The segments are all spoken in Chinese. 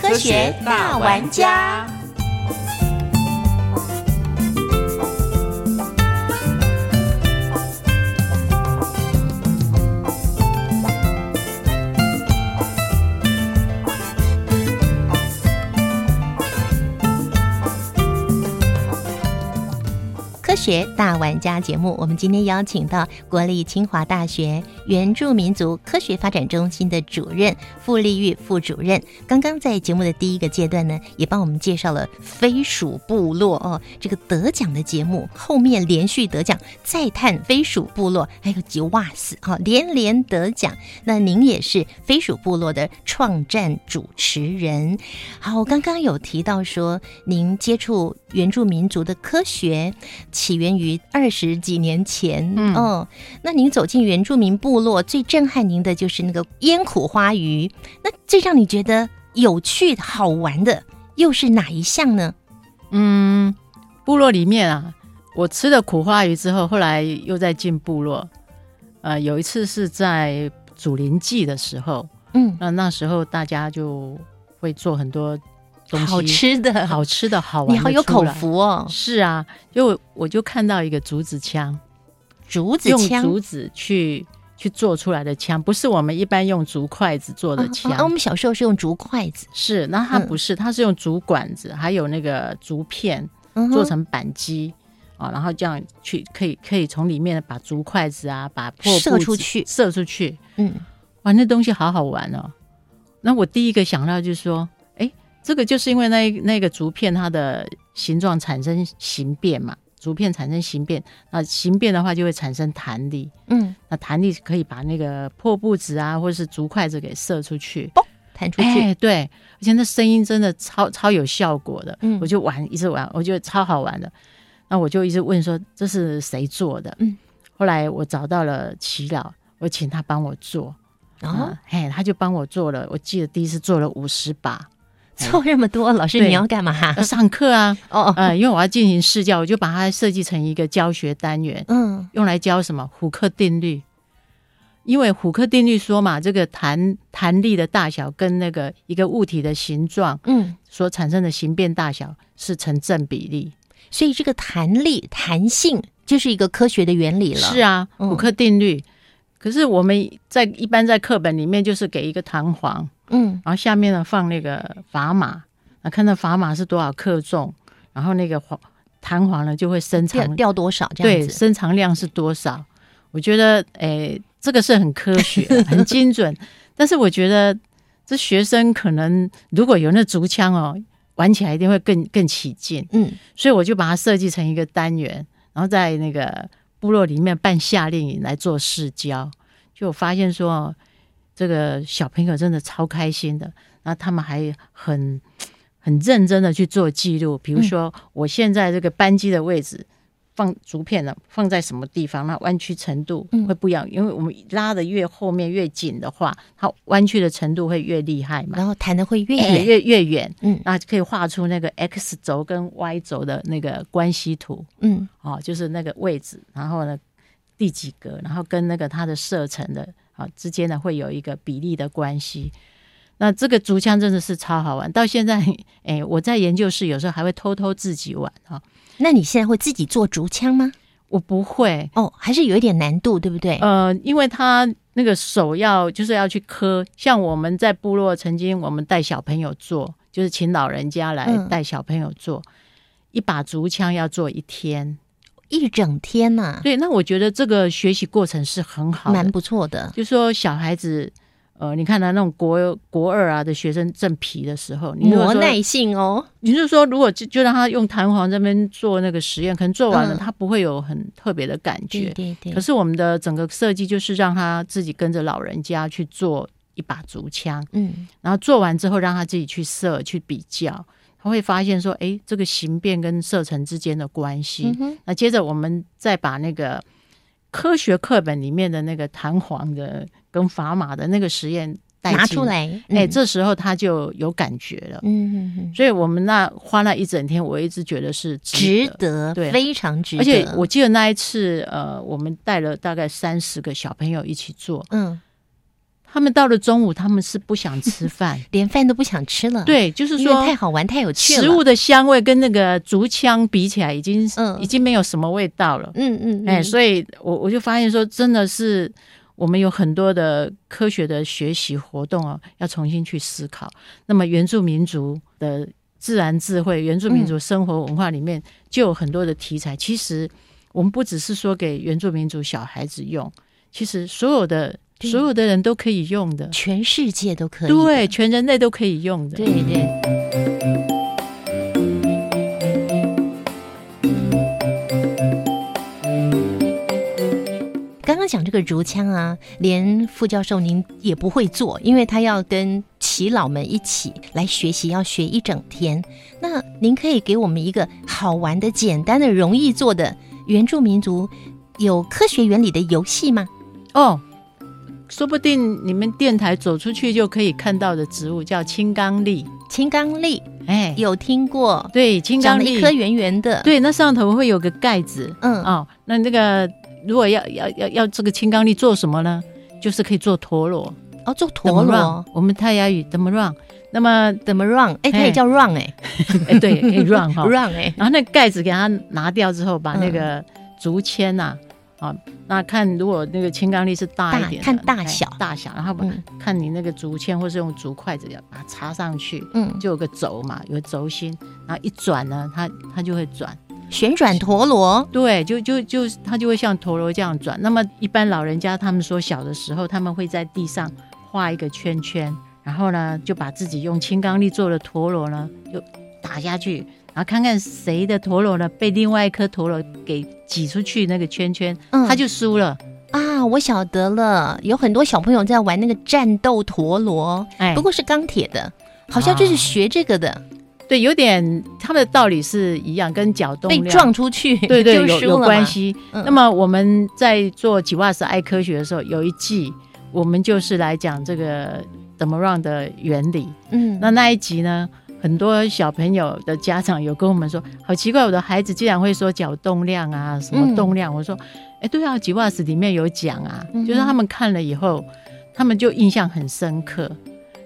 科学大玩家。学大玩家节目，我们今天邀请到国立清华大学原住民族科学发展中心的主任傅立玉副主任。刚刚在节目的第一个阶段呢，也帮我们介绍了飞鼠部落哦，这个得奖的节目，后面连续得奖，再探飞鼠部落，还有吉瓦斯哈连连得奖。那您也是飞鼠部落的创战主持人。好，我刚刚有提到说，您接触原住民族的科学。起源于二十几年前，嗯，哦，那您走进原住民部落，最震撼您的就是那个烟苦花鱼。那最让你觉得有趣好玩的又是哪一项呢？嗯，部落里面啊，我吃了苦花鱼之后，后来又在进部落。呃，有一次是在祖灵祭的时候，嗯，那那时候大家就会做很多。好吃的，好吃的，好玩，你好有口福哦！是啊，就我就看到一个竹子枪，竹子枪，用竹子去去做出来的枪，不是我们一般用竹筷子做的枪。啊，我们小时候是用竹筷子，是，那它不是，它是用竹管子，还有那个竹片做成板机啊，然后这样去可以可以从里面把竹筷子啊，把破射出去，射出去，嗯，哇，那东西好好玩哦！那我第一个想到就是说。这个就是因为那那个竹片它的形状产生形变嘛，竹片产生形变，那形变的话就会产生弹力，嗯，那弹力可以把那个破布子啊或者是竹筷子给射出去，嘣，弹出去，对，而且那声音真的超超有效果的，嗯，我就玩一直玩，我觉得超好玩的，那我就一直问说这是谁做的，嗯，后来我找到了齐老，我请他帮我做，然后嘿，他就帮我做了，我记得第一次做了五十把。做这么多，老师你要干嘛？上课啊！哦，呃，因为我要进行试教，我就把它设计成一个教学单元，嗯，用来教什么虎克定律。因为虎克定律说嘛，这个弹弹力的大小跟那个一个物体的形状，嗯，所产生的形变大小是成正比例，所以这个弹力弹性就是一个科学的原理了。是啊，虎克定律。可是我们在一般在课本里面就是给一个弹簧。嗯，然后下面呢放那个砝码，啊，看到砝码是多少克重，然后那个簧弹簧呢就会伸长掉多少这样子，对，伸长量是多少？我觉得，诶，这个是很科学、很精准。但是我觉得这学生可能如果有那竹枪哦，玩起来一定会更更起劲。嗯，所以我就把它设计成一个单元，然后在那个部落里面办夏令营来做试教，就发现说。这个小朋友真的超开心的，那他们还很很认真的去做记录。比如说，我现在这个扳机的位置放竹片呢，放在什么地方？那弯曲程度会不一样，因为我们拉的越后面越紧的话，它弯曲的程度会越厉害嘛。然后弹的会越远越越远，嗯，那可以画出那个 x 轴跟 y 轴的那个关系图，嗯，哦，就是那个位置，然后呢第几格，然后跟那个它的射程的。啊，之间呢会有一个比例的关系。那这个竹枪真的是超好玩，到现在，哎，我在研究室有时候还会偷偷自己玩啊。那你现在会自己做竹枪吗？我不会哦，还是有一点难度，对不对？呃，因为他那个手要就是要去磕，像我们在部落曾经我们带小朋友做，就是请老人家来带小朋友做一把竹枪要做一天。一整天呐，对，那我觉得这个学习过程是很好，蛮不错的。就说小孩子，呃，你看他那种国国二啊的学生正皮的时候，你磨耐性哦。你是说，如果就就让他用弹簧这边做那个实验，可能做完了他不会有很特别的感觉。对对。可是我们的整个设计就是让他自己跟着老人家去做。一把竹枪，嗯然后做完之后让他自己去射去比较，他会发现说，哎，这个形变跟射程之间的关系。嗯，那接着我们再把那个科学课本里面的那个弹簧的跟砝码的那个实验拿出，来，哎，嗯这时候他就有感觉了。嗯嗯嗯，所以我们那花了一整天，我一直觉得是值得。得，对非常值得。而且我记得那一次，呃，我们带了大概三十个小朋友一起做，嗯，他们到了中午，他们是不想吃饭，连饭都不想吃了，，对，就是说太好玩，太有趣了。食物的香味跟那个竹枪比起来，已经、嗯已经没有什么味道了。嗯嗯，哎，以所以我我就发现说，真的是我们有很多的科学的学习活动哦，要重新去思考。那么原住民族的自然智慧、原住民族生活文化里面，就有很多的题材。其实我们不只是说给原住民族小孩子用，其实所有的对所有的人都可以用的，全世界都可以，对，，全人类都可以用的。对对。刚刚讲这个竹枪啊，连副教授您也不会做，因为他要跟耆老们一起来学习，要学一整天。那您可以给我们一个好玩的、简单的、容易做的原住民族有科学原理的游戏吗？哦，说不定你们电台走出去就可以看到的植物叫青冈栎。青冈栎哎，有听过，对，青冈栎长一颗圆圆的，，对，那上头会有个盖子。嗯，哦，那那个如果要要要要这个青冈栎做什么呢？就是可以做陀螺，哦，做陀螺，我们泰雅语怎么 run。那么，怎么 run？哎，可以叫 run 哎 哎，对，可以 run 哈。run 哎，然后那个盖子给它拿掉之后，把嗯那个竹签呐、啊，那看如果那个青冈栎是大一点看大哎小大小，然后把、嗯看你那个竹签或是用竹筷子要把它插上去，嗯，就有个轴嘛，有个轴心，然后一转呢，它它就会转。旋转陀螺，对，就就就它就会像陀螺这样转。那么一般老人家他们说小的时候，他们会在地上画一个圈圈，然后呢就把自己用青冈栎做的陀螺呢就打下去，看看谁的陀螺呢被另外一颗陀螺给挤出去那个圈圈，嗯他就输了。啊，我晓得了，有很多小朋友在玩那个战斗陀螺，哎，不过是钢铁的，好像就是学这个的，对，有点他们的道理是一样，跟角动被撞出去，对对有有关。系。嗯那么我们在做吉瓦斯爱科学的时候，有一季我们就是来讲这个 m r o n 的原理。嗯，那那一集呢，很多小朋友的家长有跟我们说，好奇怪，我的孩子竟然会说角动量啊，什么嗯动量。我说，哎，对啊，吉瓦斯里面有讲啊，嗯就是他们看了以后，他们就印象很深刻。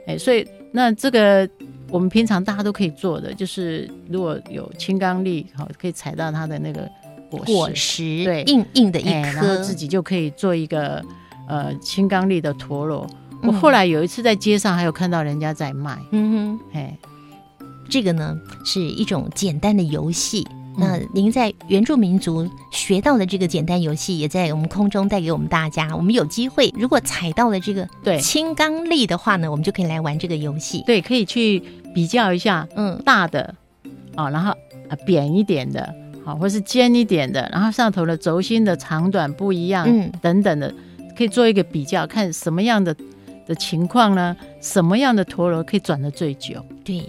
哎，所以那这个。我们平常大家都可以做的，就是如果有青冈力，好可以踩到它的那个果实，果实，对硬硬的一哎，然后颗，自己就可以做一个呃青冈力的陀螺。嗯我后来有一次在街上还有看到人家在卖，嗯哼哎，哼，这个呢是一种简单的游戏。嗯那您在原住民族学到的这个简单游戏，也在我们空中带给我们大家。我们有机会，如果踩到了这个对青冈力的话呢，我们就可以来玩这个游戏。对，可以去比较一下嗯大的啊，然后啊扁一点的，好，或是尖一点的，然后上头的轴心的长短不一样，嗯等等的，可以做一个比较，看什么样的的情况呢？什么样的陀螺可以转的最久？对，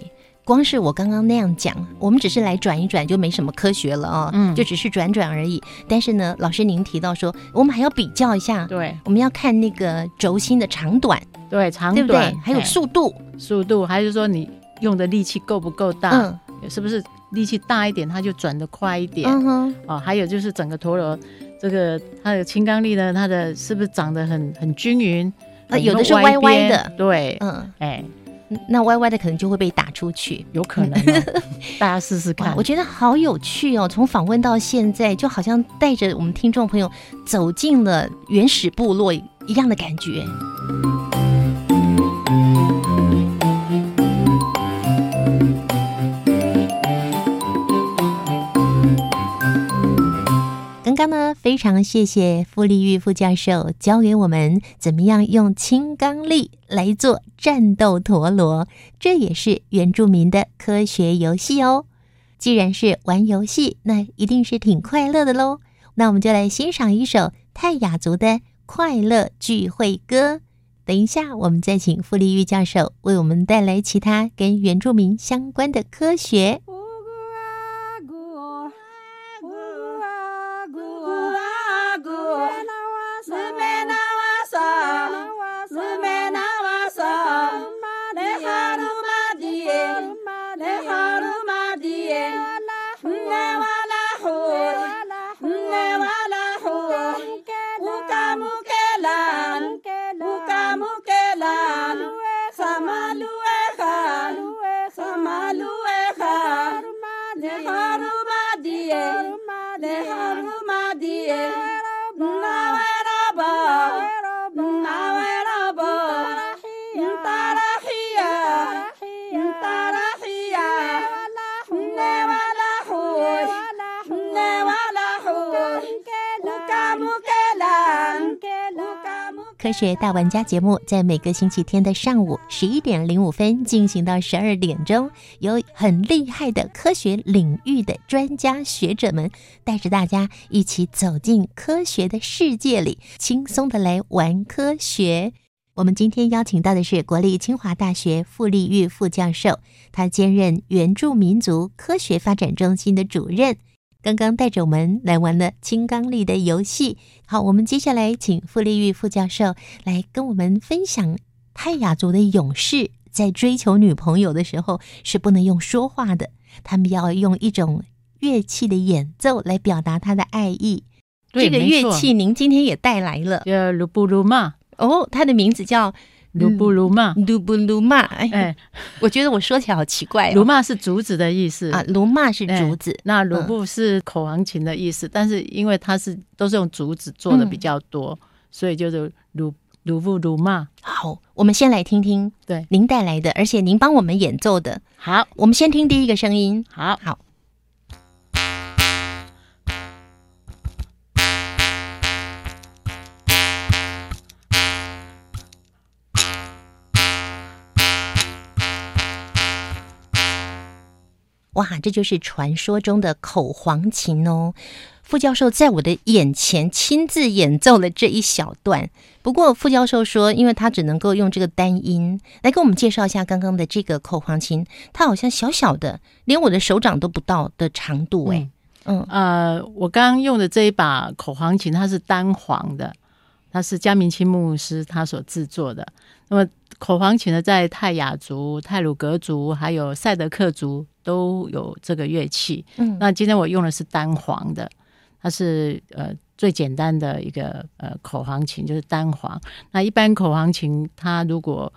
光是我刚刚那样讲，我们只是来转一转就没什么科学了哦，嗯就只是转转而已。但是呢，老师您提到说，我们还要比较一下，对我们要看那个轴心的长短，对，长对不短对？还有哎速度，速度，还是说你用的力气够不够大？嗯是不是力气大一点，它就转得快一点？嗯哼，哦，还有就是整个陀螺，这个它的轻刚力呢，它的是不是长得很很均匀？呃有的是歪歪的对，嗯，哎，那歪歪的可能就会被打出去。有可能、哦，大家试试，看我。觉得好有趣哦！从访问到现在，就好像带着我们听众朋友走进了原始部落一样的感觉。呢，非常谢谢傅立玉副教授教给我们怎么样用青冈栎来做战斗陀螺，这也是原住民的科学游戏哦。既然是玩游戏，那一定是挺快乐的喽。那我们就来欣赏一首泰雅族的快乐聚会歌，等一下，我们再请傅立玉教授为我们带来其他跟原住民相关的科学。科学大玩家节目在每个星期天的上午十一点零五分进行到十二点钟，有很厉害的科学领域的专家学者们带着大家一起走进科学的世界里，轻松的来玩科学。我们今天邀请到的是国立清华大学傅立玉副教授，他兼任原住民族科学发展中心的主任。刚刚带着我们来玩了金刚力的游戏。好，我们接下来请傅立玉副教授来跟我们分享泰雅族的勇士在追求女朋友的时候是不能用说话的，他们要用一种乐器的演奏来表达他的爱意。这个乐器您今天也带来了，叫鲁布鲁玛。哦，它的名字叫。鲁布鲁骂，鲁布鲁骂，哎，我觉得我说起来好奇怪。鲁骂是竹子的意思啊，鲁骂是竹子，那鲁布是口簧琴的意思，但是因为它是都是用竹子做的比较多，所以就是鲁鲁布鲁骂。好，我们先来听听，对，您带来的，而且您帮我们演奏的。好，我们先听第一个声音。好，好。哇，这就是传说中的口簧琴哦！傅教授在我的眼前亲自演奏了这一小段。不过傅教授说，因为他只能够用这个单音来给我们介绍一下刚刚的这个口簧琴，它好像小小的，连我的手掌都不到的长度。哎，嗯，呃，我刚刚用的这一把口簧琴，它是单簧的，它是江明清牧师他所制作的。那么口簧琴呢，在泰雅族、泰鲁格族还有赛德克族。都有这个乐器，嗯，那今天我用的是单簧的，它是呃最简单的一个呃口簧琴，就是单簧。那一般口簧琴，它如果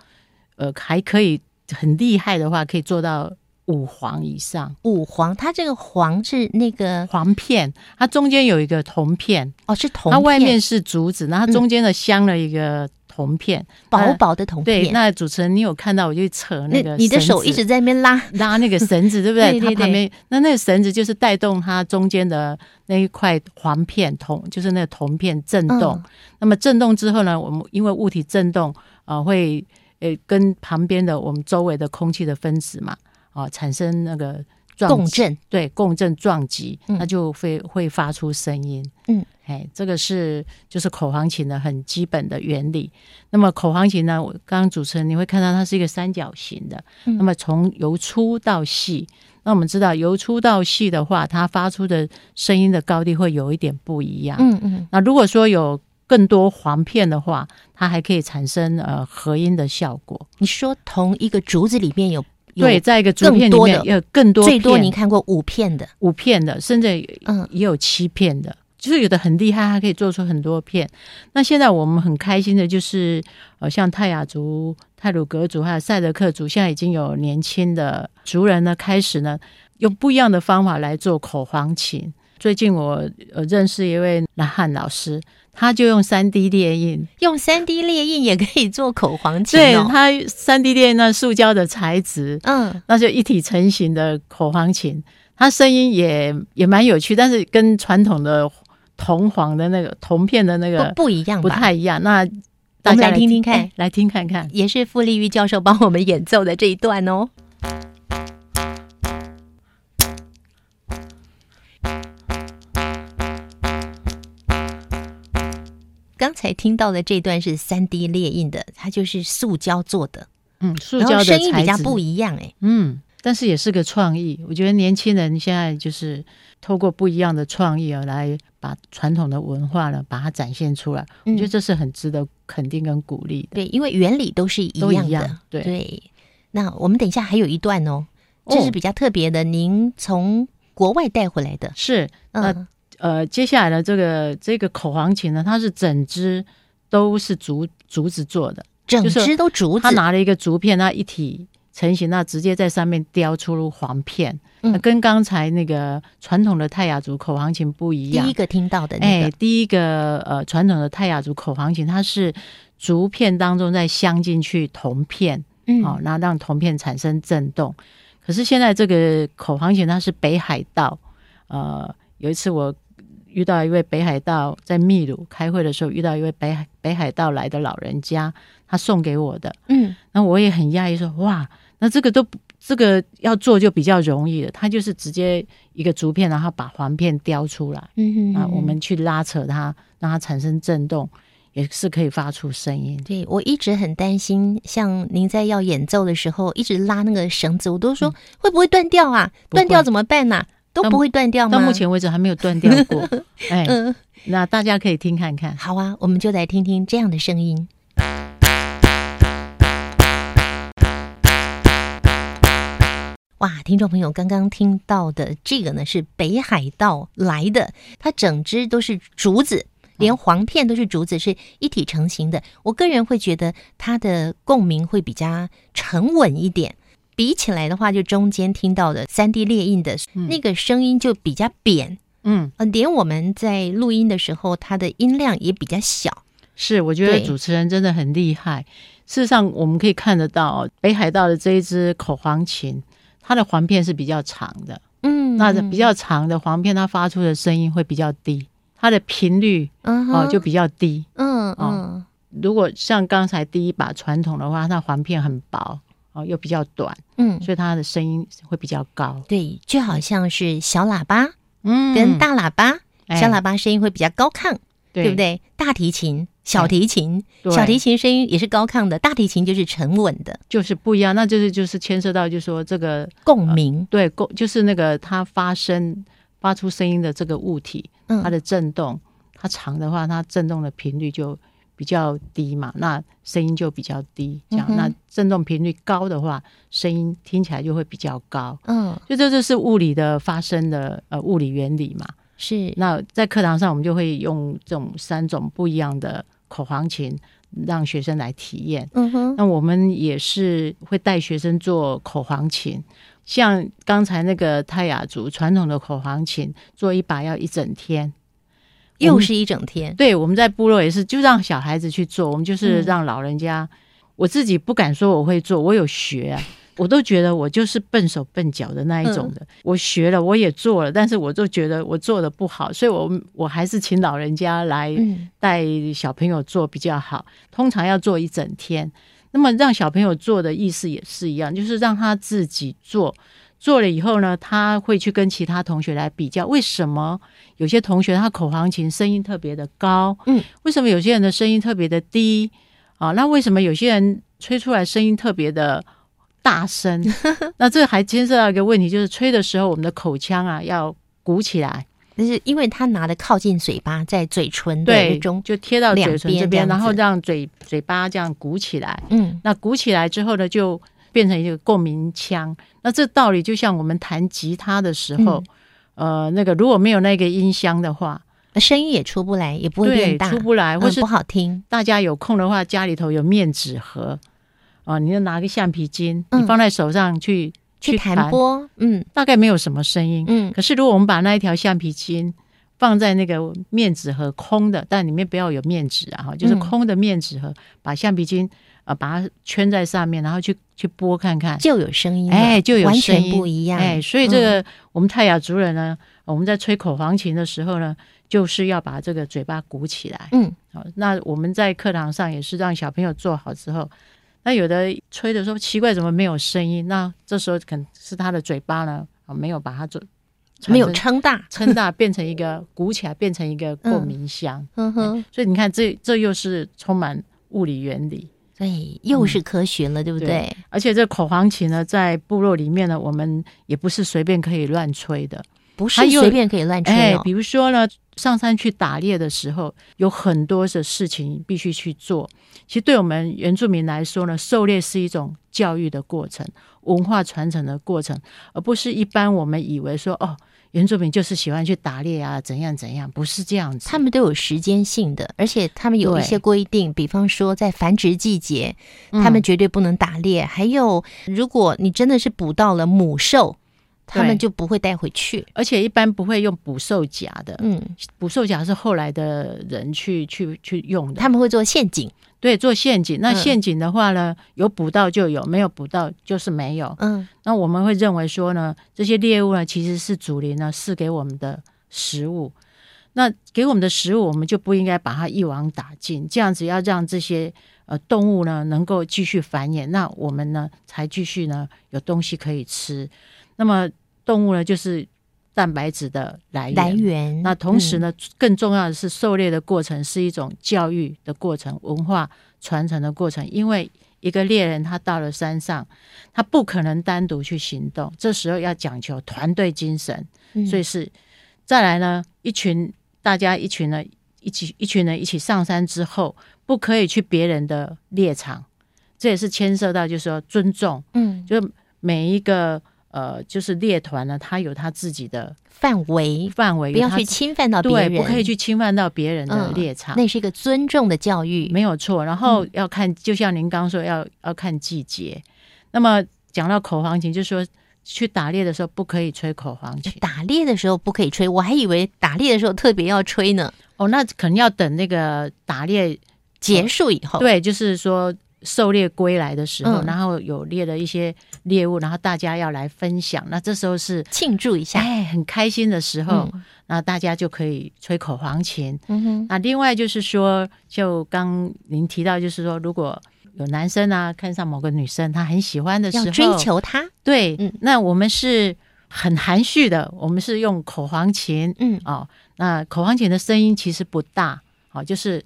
呃还可以很厉害的话，可以做到五簧以上。五簧，它这个簧是那个簧片，它中间有一个铜片，哦，是铜，它外面是竹子，那它中间的镶了一个。铜片，薄薄的铜片。对，那主持人，你有看到我就扯那个，你的手一直在那边拉拉那个绳子，对不对？它旁边那那个绳子就是带动它中间的那一块黄片铜，就是那个铜片震动。那么震动之后呢，我们因为物体震动啊，会呃跟旁边的我们周围的空气的分子嘛啊产生那个。共振对共振撞击，它就会会发出声音。嗯，哎，这个是就是口簧琴的很基本的原理。那么口簧琴呢，我刚刚主持人你会看到它是一个三角形的。那么从由粗到细，那我们知道由粗到细的话，它发出的声音的高低会有一点不一样。嗯嗯。那如果说有更多簧片的话，它还可以产生呃合音的效果。你说同一个竹子里面有？对，在一个竹片里面有更多，最多您看过五片的，五片的，甚至嗯也有七片的，就是有的很厉害，它可以做出很多片。那现在我们很开心的就是，呃，像泰雅族、泰鲁格族还有赛德克族，现在已经有年轻的族人呢，开始呢用不一样的方法来做口簧琴。最近我呃认识一位南汉老师。他就用三 D 列印，用三 D 列印也可以做口簧琴。对，他三 D 列印那塑胶的材质，嗯，那就一体成型的口簧琴，它声音也也蛮有趣，但是跟传统的铜簧的那个铜片的那个不一样，不太一样。那大家来听听看，来听看看，也是傅立玉教授帮我们演奏的这一段哦。刚才听到的这段是三 D 列印的，它就是塑胶做的，嗯，塑胶的声音比较不一样哎。嗯，但是也是个创意。我觉得年轻人现在就是透过不一样的创意啊，来把传统的文化呢，把它展现出来。我觉得嗯这是很值得肯定跟鼓励的。对，因为原理都是一样的。都一样对对，那我们等一下还有一段哦，这是哦比较特别的，您从国外带回来的。是，那嗯呃，接下来的这个这个口簧琴呢，它是整只都是竹竹子做的，整就是只都竹子他，拿了一个竹片，那一体成型，那直接在上面雕出簧片，嗯那跟刚才那个传统的泰雅族口簧琴不一样第一。个听到的那哎个，，第一个呃，传统的泰雅族口簧琴，它是竹片当中再镶进去铜片，嗯哦，然后让铜片产生震动。可是现在这个口簧琴，它是北海道。呃，有一次我遇到一位北海道在秘鲁开会的时候，遇到一位北海北海道来的老人家，他送给我的。嗯那我也很讶异，说哇，那这个都不这个要做就比较容易了，他就是直接一个竹片，然后把簧片雕出来。嗯啊，我们去拉扯它，让它产生震动，也是可以发出声音。对我一直很担心，像您在要演奏的时候，一直拉那个绳子，我都说会不会断掉啊？断掉怎么办呐？都不会断掉吗？到目前为止还没有断掉过。哎，嗯，那大家可以听看看。好啊，我们就来听听这样的声音。哇，听众朋友刚刚听到的这个呢是北海道来的，它整只都是竹子，连簧片都是竹子，是一体成型的。我个人会觉得它的共鸣会比较沉稳一点，比起来的话，就中间听到的三 D 列印的、那个声音就比较扁，嗯，呃，连我们在录音的时候，它的音量也比较小。是，我觉得主持人真的很厉害。事实上，我们可以看得到哦北海道的这一支口簧琴，它的簧片是比较长的。嗯那比较长的簧片，它发出的声音会比较低，它的频率嗯哼哦就比较低。嗯嗯哦如果像刚才第一把传统的话，它簧片很薄哦，又比较短，嗯，所以它的声音会比较高。对，就好像是小喇叭嗯跟大喇叭，哎小喇叭声音会比较高亢，对对不？对？大提琴、小提琴，对小提琴声音也是高亢的，大提琴就是沉稳的就是不一样，那就是就是牵涉到，就是说这个共鸣。对，共就是那个它发声发出声音的这个物体，嗯它的震动，它长的话，它震动的频率就比较低嘛，那声音就比较低。这样，嗯那振动频率高的话，声音听起来就会比较高。嗯，就这就是物理的发生的呃物理原理嘛。是那在课堂上，我们就会用这种三种不一样的口簧琴，让学生来体验。嗯哼，那我们也是会带学生做口簧琴，像刚才那个泰雅族传统的口簧琴，做一把要一整天。又是一整天。对，我们在部落也是，就让小孩子去做，我们就是嗯让老人家。我自己不敢说我会做，我有学啊，我都觉得我就是笨手笨脚的那一种的。我学了，我也做了，但是我就觉得我做的不好，所以我我还是请老人家来嗯带小朋友做比较好。通常要做一整天，那么让小朋友做的意思也是一样，就是让他自己做。做了以后呢，他会去跟其他同学来比较，为什么有些同学他口簧琴声音特别的高，嗯，为什么有些人的声音特别的低啊？那为什么有些人吹出来声音特别的大声？那这还牵涉到一个问题，就是吹的时候我们的口腔啊要鼓起来，那是因为他拿的靠近嘴巴，在嘴唇的对，中，就贴到嘴唇这边，然后让嘴嘴巴这样鼓起来。嗯那鼓起来之后呢，就变成一个共鸣腔。那这道理就像我们弹吉他的时候，呃，那个如果没有那个音箱的话，声音也出不来，也不会对变，大，出不来，嗯或是不好听。大家有空的话，家里头有面纸盒啊，你就拿个橡皮筋，嗯你放在手上去去弹，拨，嗯大概没有什么声音。嗯可是如果我们把那一条橡皮筋放在那个面纸盒空的，但里面不要有面纸啊，哈，就是嗯空的面纸盒，把橡皮筋啊、呃把它圈在上面，然后去去拨看看，就有声音了，哎，就有完全声音不一样。哎，所以这嗯个、我们泰雅族人呢，我们在吹口簧琴的时候呢，就是要把这个嘴巴鼓起来。嗯好，那我们在课堂上也是让小朋友做好之后，那有的吹的时候奇怪怎么没有声音？那这时候可能是他的嘴巴呢啊没有把它做传没有撑大，撑大，变成一个鼓起来，变成一个共鸣箱。嗯哼，所以你看，这这又是充满物理原理。对，又是科学了，对不对对？而且这口簧琴呢，在部落里面呢，我们也不是随便可以乱吹的。不是随便可以乱吹哎，哦比。如说呢，上山去打猎的时候，有很多的事情必须去做。其实对我们原住民来说呢，狩猎是一种教育的过程，文化传承的过程，而不是一般我们以为说哦，原住民就是喜欢去打猎啊，怎样怎样，不是这样子。他们都有时间性的，而且他们有一些规定，比方说在繁殖季节，嗯他们绝对不能打猎。还有，如果你真的是捕到了母兽，他们就不会带回去。而且一般不会用捕兽夹的，嗯，捕兽夹是后来的人去去去用的。他们会做陷阱。对做陷阱，那嗯陷阱的话呢，有捕到就有，没有捕到就是没有。嗯，那我们会认为说呢，这些猎物呢其实是祖灵呢是给我们的食物。那给我们的食物，我们就不应该把它一网打尽，这样子要让这些呃动物呢能够继续繁衍，那我们呢才继续呢有东西可以吃。那么动物呢就是蛋白质的来源。来源。那同时嗯，呢，更重要的是，狩猎的过程是一种教育的过程、文化传承的过程。因为一个猎人他到了山上，他不可能单独去行动，这时候要讲求团队精神，嗯所以是再来呢，一群大家一群呢一起一群人一起上山之后，不可以去别人的猎场，这也是牵涉到就是说尊重，嗯，就每一个呃就是猎团呢，他有他自己的范围范围，不要去侵犯到别对，人，不可以去侵犯到别人的嗯猎场，那是一个尊重的教育。没有错。然后要看，就像您刚说，要要看季节。那么讲到口簧琴，就说去打猎的时候不可以吹口簧琴打猎的时候不可以吹，我还以为打猎的时候特别要吹呢。哦，那可能要等那个打猎结束以后，对，就是说狩猎归来的时候，嗯然后有猎了一些猎物，然后大家要来分享，那这时候是庆祝一下。哎很开心的时候，嗯那大家就可以吹口簧琴。嗯哼，那另外就是说，就刚您提到，就是说，如果有男生啊看上某个女生，他很喜欢的时候，要追求她。对，嗯那我们是很含蓄的，我们是用口簧琴嗯，哦。那口簧琴的声音其实不大，哦，就是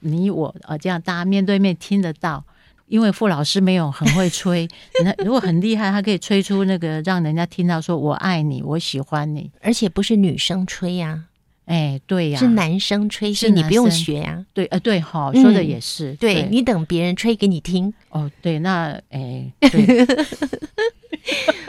你我啊这样大家面对面听得到。因为傅老师没有很会吹，那如果很厉害，他可以吹出那个让人家听到说“我爱你，我喜欢你而且不是女生吹呀、”。哎，对呀，是男生吹，是你不用学呀、对，呃，对，哈、嗯说的也是，对你等别人吹给你听。哦，对，那哎，对，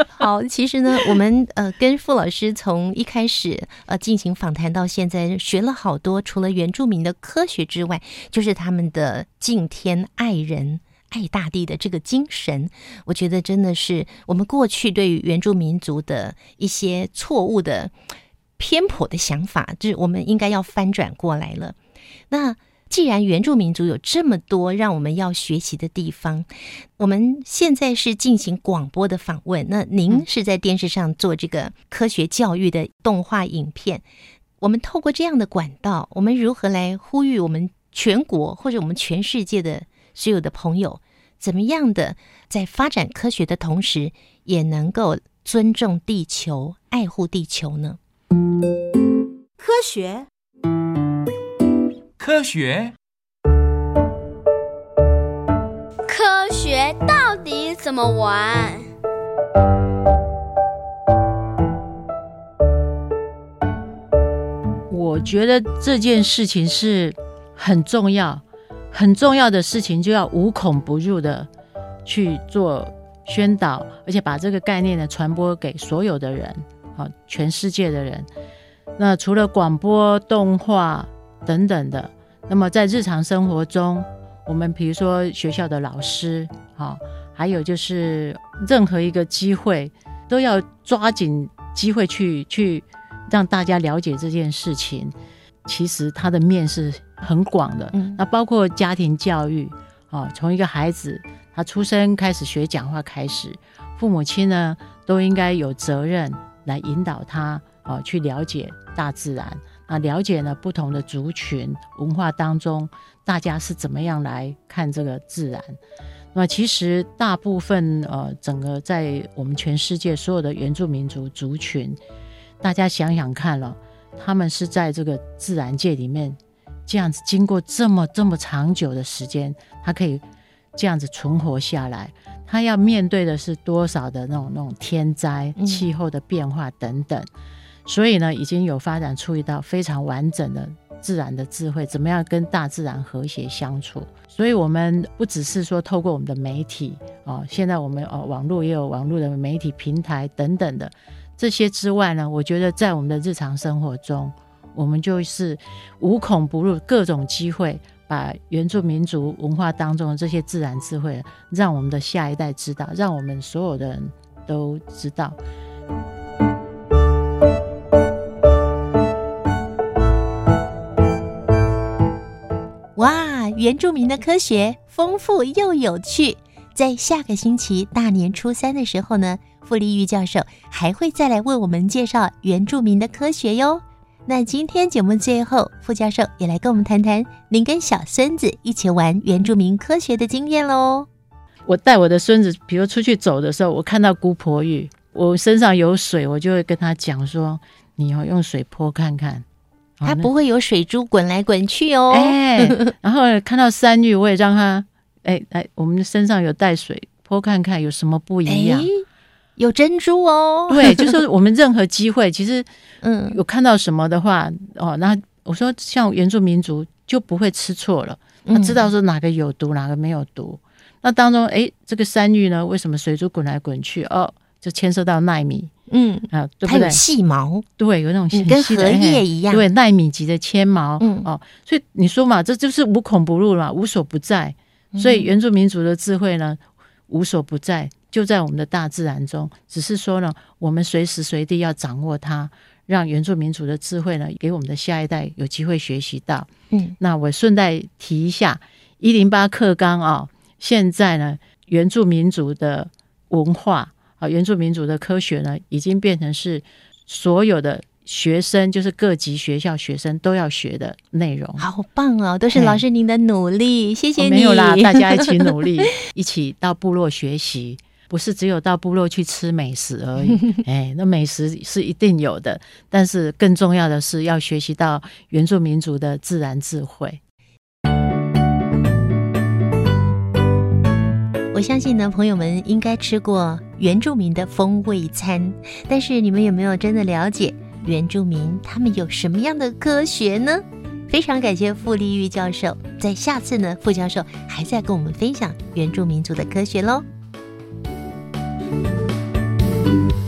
好，其实呢，我们呃跟傅老师从一开始呃进行访谈到现在，学了好多，除了原住民的科学之外，就是他们的敬天爱人。爱大地的这个精神，我觉得真的是我们过去对于原住民族的一些错误的偏颇的想法，就是我们应该要翻转过来了。那既然原住民族有这么多让我们要学习的地方，我们现在是进行广播的访问，那您是在电视上做这个科学教育的动画影片。我们透过这样的管道，我们如何来呼吁我们全国或者我们全世界的所有的朋友，怎么样的在发展科学的同时，也能够尊重地球、爱护地球呢？科学科学科学到底怎么玩？我觉得这件事情是很重要、很重要的事情，就要无孔不入的去做宣导，而且把这个概念呢传播给所有的人，好，全世界的人。那除了广播、动画等等的，那么在日常生活中，我们比如说学校的老师，好，还有就是任何一个机会，都要抓紧机会去去让大家了解这件事情。其实它的面是很广的，嗯那包括家庭教育，哦，从一个孩子他出生开始学讲话开始，父母亲呢都应该有责任来引导他，哦，去了解大自然，那了解呢不同的族群文化当中，大家是怎么样来看这个自然。那其实大部分呃，整个在我们全世界所有的原住民族族群，大家想想看了，他们是在这个自然界里面这样子经过这么这么长久的时间，他可以这样子存活下来。他要面对的是多少的那种那种天灾、气候的变化等等，所以呢，已经有发展出一道非常完整的自然的智慧，怎么样跟大自然和谐相处。所以，我们不只是说透过我们的媒体哦，现在我们哦网络也有网络的媒体平台等等的这些之外呢，我觉得在我们的日常生活中，我们就是无孔不入，各种机会。把原住民族文化当中的这些自然智慧，让我们的下一代知道，让我们所有的人都知道。哇，原住民的科学丰富又有趣。在下个星期大年初三的时候呢，傅立玉教授还会再来为我们介绍原住民的科学哟。那今天节目最后，傅教授也来跟我们谈谈您跟小孙子一起玩原住民科学的经验喽。我带我的孙子，比如出去走的时候，我看到姑婆芋，我身上有水，我就会跟他讲说：“你要用水泼看看，它不会有水珠滚来滚去哦。”哎，然后看到山芋，我也让他哎哎，我们身上有带水泼看看有什么不一样。有珍珠哦，对，就是我们任何机会，其实，嗯，有看到什么的话，哦，那我说像原住民族就不会吃错了，他知道说哪个有毒，哪个没有毒。那当中，哎，这个山芋呢，为什么水珠滚来滚去？哦，就牵涉到纳米，嗯啊，对不对？细毛，对，有那种跟荷叶一样，对，纳米级的纤毛，嗯哦，所以你说嘛，这就是无孔不入嘛，无所不在。所以原住民族的智慧呢，无所不在。就在我们的大自然中，只是说呢，我们随时随地要掌握它，让原住民族的智慧呢，给我们的下一代有机会学习到。嗯，那我顺带提一下，一零八课纲啊，现在呢，原住民族的文化啊，原住民族的科学呢，已经变成是所有的学生，就是各级学校学生都要学的内容。好棒哦，都是老师您的努力，谢谢你。没有啦，大家一起努力，一起到部落学习。不是只有到部落去吃美食而已，哎，那美食是一定有的，但是更重要的是要学习到原住民族的自然智慧。我相信呢，朋友们应该吃过原住民的风味餐，但是你们有没有真的了解原住民他们有什么样的科学呢？非常感谢傅立玉教授，在下次呢，傅教授还在跟我们分享原住民族的科学喽。Música